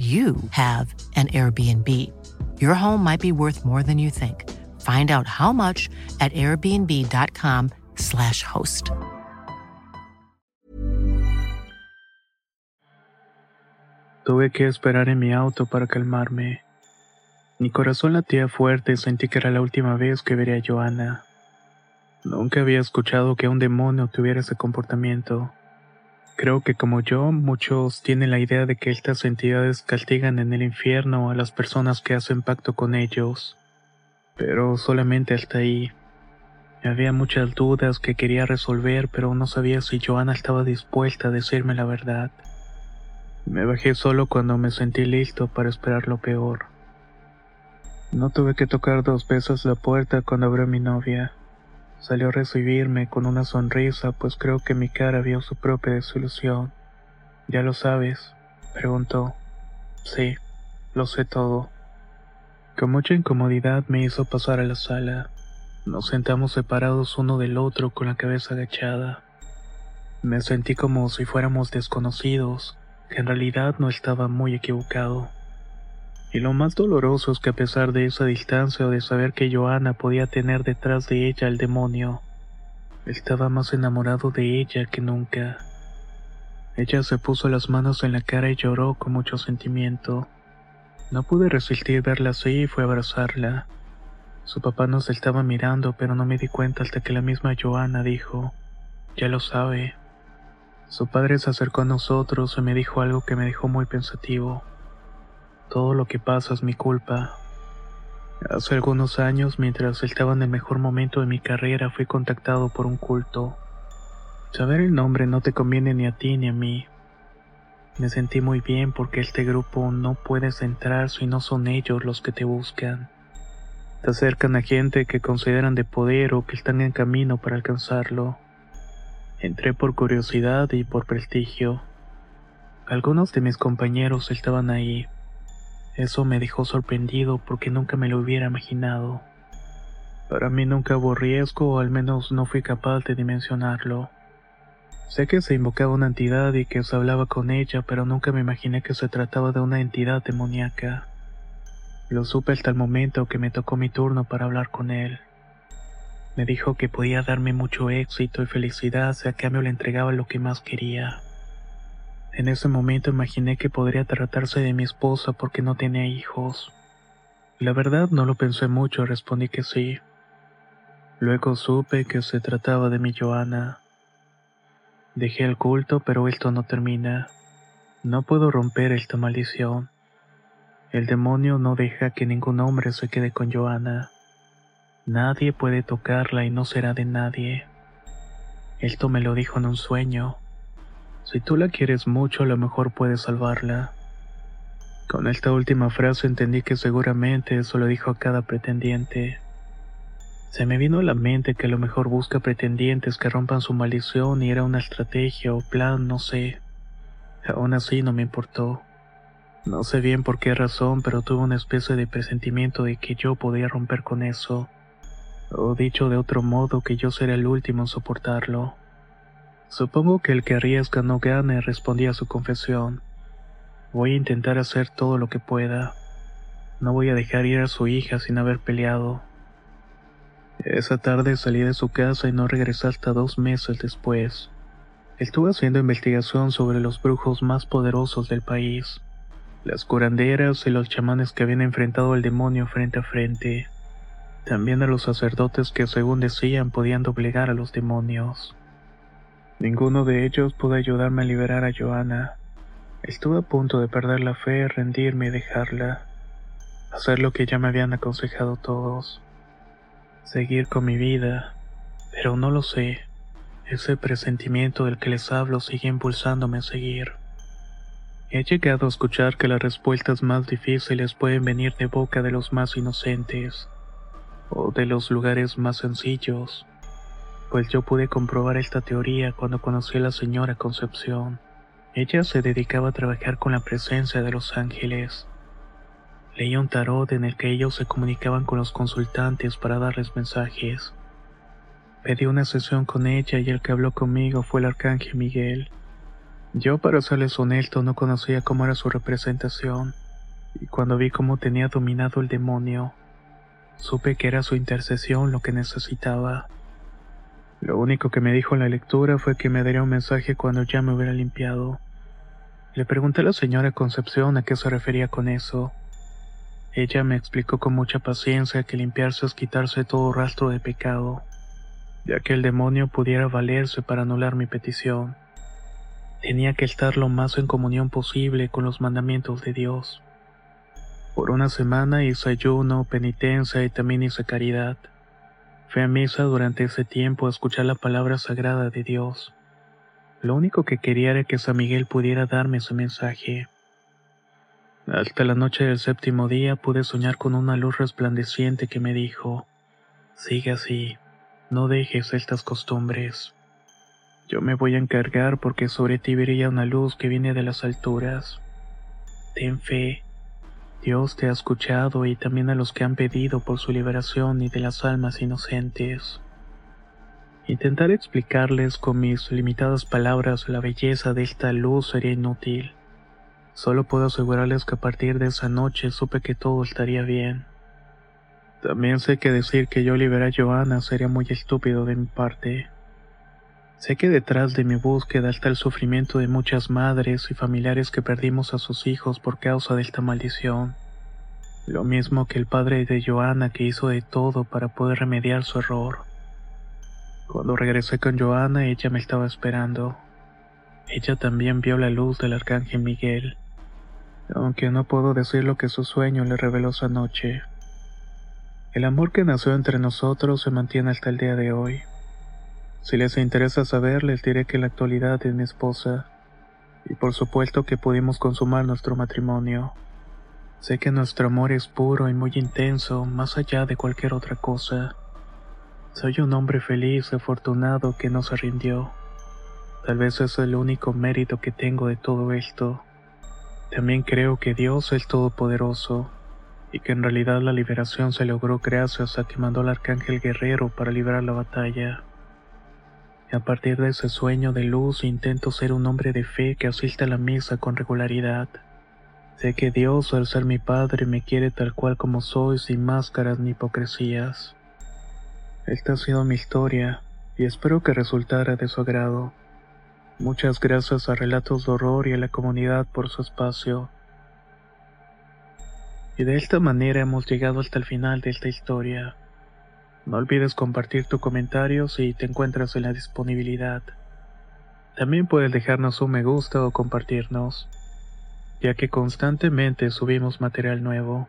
you have an Airbnb. Your home might be worth more than you think. Find out how much at airbnb.com/slash host. Tuve que esperar en mi auto para calmarme. Mi corazón latía fuerte y sentí que era la última vez que vería a Joana. Nunca había escuchado que un demonio tuviera ese comportamiento. Creo que como yo, muchos tienen la idea de que estas entidades castigan en el infierno a las personas que hacen pacto con ellos. Pero solamente hasta ahí. Había muchas dudas que quería resolver, pero no sabía si Joana estaba dispuesta a decirme la verdad. Me bajé solo cuando me sentí listo para esperar lo peor. No tuve que tocar dos veces la puerta cuando abrió mi novia. Salió a recibirme con una sonrisa, pues creo que mi cara vio su propia desilusión. ¿Ya lo sabes? preguntó. Sí, lo sé todo. Con mucha incomodidad me hizo pasar a la sala. Nos sentamos separados uno del otro con la cabeza agachada. Me sentí como si fuéramos desconocidos, que en realidad no estaba muy equivocado. Y lo más doloroso es que a pesar de esa distancia o de saber que Joana podía tener detrás de ella al demonio, estaba más enamorado de ella que nunca. Ella se puso las manos en la cara y lloró con mucho sentimiento. No pude resistir verla así y fue a abrazarla. Su papá nos estaba mirando, pero no me di cuenta hasta que la misma Joana dijo, ya lo sabe. Su padre se acercó a nosotros y me dijo algo que me dejó muy pensativo. Todo lo que pasa es mi culpa. Hace algunos años, mientras estaba en el mejor momento de mi carrera, fui contactado por un culto. Saber el nombre no te conviene ni a ti ni a mí. Me sentí muy bien porque este grupo no puedes entrar si no son ellos los que te buscan. Te acercan a gente que consideran de poder o que están en camino para alcanzarlo. Entré por curiosidad y por prestigio. Algunos de mis compañeros estaban ahí. Eso me dejó sorprendido porque nunca me lo hubiera imaginado. Para mí nunca hubo riesgo o al menos no fui capaz de dimensionarlo. Sé que se invocaba una entidad y que se hablaba con ella, pero nunca me imaginé que se trataba de una entidad demoníaca. Lo supe hasta el momento que me tocó mi turno para hablar con él. Me dijo que podía darme mucho éxito y felicidad si a cambio le entregaba lo que más quería. En ese momento imaginé que podría tratarse de mi esposa porque no tenía hijos. La verdad no lo pensé mucho, respondí que sí. Luego supe que se trataba de mi Joana. Dejé el culto, pero esto no termina. No puedo romper esta maldición. El demonio no deja que ningún hombre se quede con Joana. Nadie puede tocarla y no será de nadie. Esto me lo dijo en un sueño. Si tú la quieres mucho, a lo mejor puedes salvarla. Con esta última frase entendí que seguramente eso lo dijo a cada pretendiente. Se me vino a la mente que a lo mejor busca pretendientes que rompan su maldición y era una estrategia o plan, no sé. Aún así no me importó. No sé bien por qué razón, pero tuve una especie de presentimiento de que yo podía romper con eso. O dicho de otro modo, que yo sería el último en soportarlo. Supongo que el que arriesga no gane, respondía a su confesión. Voy a intentar hacer todo lo que pueda. No voy a dejar ir a su hija sin haber peleado. Esa tarde salí de su casa y no regresé hasta dos meses después. Estuve haciendo investigación sobre los brujos más poderosos del país, las curanderas y los chamanes que habían enfrentado al demonio frente a frente, también a los sacerdotes que según decían podían doblegar a los demonios. Ninguno de ellos pudo ayudarme a liberar a Joana. Estuve a punto de perder la fe, rendirme y dejarla. Hacer lo que ya me habían aconsejado todos. Seguir con mi vida. Pero no lo sé. Ese presentimiento del que les hablo sigue impulsándome a seguir. He llegado a escuchar que las respuestas más difíciles pueden venir de boca de los más inocentes o de los lugares más sencillos, pues yo pude comprobar esta teoría cuando conocí a la señora Concepción. Ella se dedicaba a trabajar con la presencia de los ángeles. Leía un tarot en el que ellos se comunicaban con los consultantes para darles mensajes. Pedí una sesión con ella y el que habló conmigo fue el arcángel Miguel. Yo, para serles honesto, no conocía cómo era su representación, y cuando vi cómo tenía dominado el demonio, supe que era su intercesión lo que necesitaba. Lo único que me dijo en la lectura fue que me daría un mensaje cuando ya me hubiera limpiado. Le pregunté a la señora Concepción a qué se refería con eso. Ella me explicó con mucha paciencia que limpiarse es quitarse todo rastro de pecado ya que el demonio pudiera valerse para anular mi petición. Tenía que estar lo más en comunión posible con los mandamientos de Dios. Por una semana hice ayuno, penitencia y también hice caridad. Fui a misa durante ese tiempo a escuchar la palabra sagrada de Dios. Lo único que quería era que San Miguel pudiera darme ese mensaje. Hasta la noche del séptimo día pude soñar con una luz resplandeciente que me dijo, sigue así, no dejes estas costumbres. Yo me voy a encargar porque sobre ti brilla una luz que viene de las alturas. Ten fe. Dios te ha escuchado y también a los que han pedido por su liberación y de las almas inocentes. Intentar explicarles con mis limitadas palabras la belleza de esta luz sería inútil. Solo puedo asegurarles que a partir de esa noche supe que todo estaría bien. También sé que decir que yo liberé a Johanna sería muy estúpido de mi parte. Sé que detrás de mi búsqueda está el sufrimiento de muchas madres y familiares que perdimos a sus hijos por causa de esta maldición. Lo mismo que el padre de Johanna que hizo de todo para poder remediar su error. Cuando regresé con Johanna ella me estaba esperando. Ella también vio la luz del arcángel Miguel, aunque no puedo decir lo que su sueño le reveló esa noche. El amor que nació entre nosotros se mantiene hasta el día de hoy. Si les interesa saber, les diré que la actualidad es mi esposa, y por supuesto que pudimos consumar nuestro matrimonio. Sé que nuestro amor es puro y muy intenso, más allá de cualquier otra cosa. Soy un hombre feliz afortunado que no se rindió. Tal vez es el único mérito que tengo de todo esto. También creo que Dios es todopoderoso y que en realidad la liberación se logró gracias a que mandó al arcángel guerrero para librar la batalla. A partir de ese sueño de luz intento ser un hombre de fe que asista a la misa con regularidad. Sé que Dios, al ser mi Padre, me quiere tal cual como soy, sin máscaras ni hipocresías. Esta ha sido mi historia, y espero que resultara de su agrado. Muchas gracias a Relatos de Horror y a la comunidad por su espacio. Y de esta manera hemos llegado hasta el final de esta historia. No olvides compartir tu comentario si te encuentras en la disponibilidad. También puedes dejarnos un me gusta o compartirnos, ya que constantemente subimos material nuevo.